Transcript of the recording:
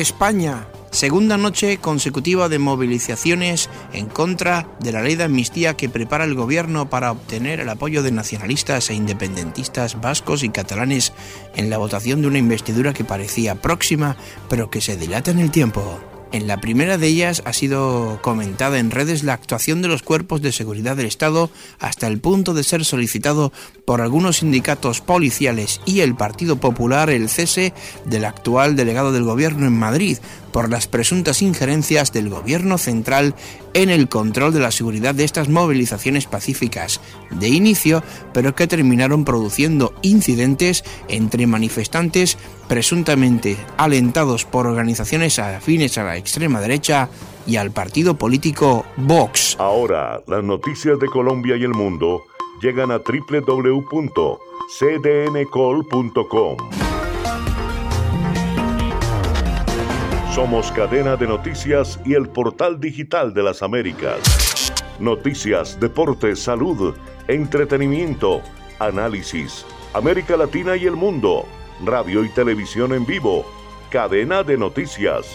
España. Segunda noche consecutiva de movilizaciones en contra de la ley de amnistía que prepara el gobierno para obtener el apoyo de nacionalistas e independentistas vascos y catalanes en la votación de una investidura que parecía próxima, pero que se dilata en el tiempo. En la primera de ellas ha sido comentada en redes la actuación de los cuerpos de seguridad del Estado hasta el punto de ser solicitado por algunos sindicatos policiales y el Partido Popular el cese del actual delegado del Gobierno en Madrid por las presuntas injerencias del Gobierno central en el control de la seguridad de estas movilizaciones pacíficas de inicio, pero que terminaron produciendo incidentes entre manifestantes presuntamente alentados por organizaciones afines a la extrema derecha y al partido político Vox. Ahora, las noticias de Colombia y el mundo llegan a www.cdncol.com. Somos cadena de noticias y el portal digital de las Américas. Noticias, deportes, salud, entretenimiento, análisis, América Latina y el mundo, radio y televisión en vivo, cadena de noticias.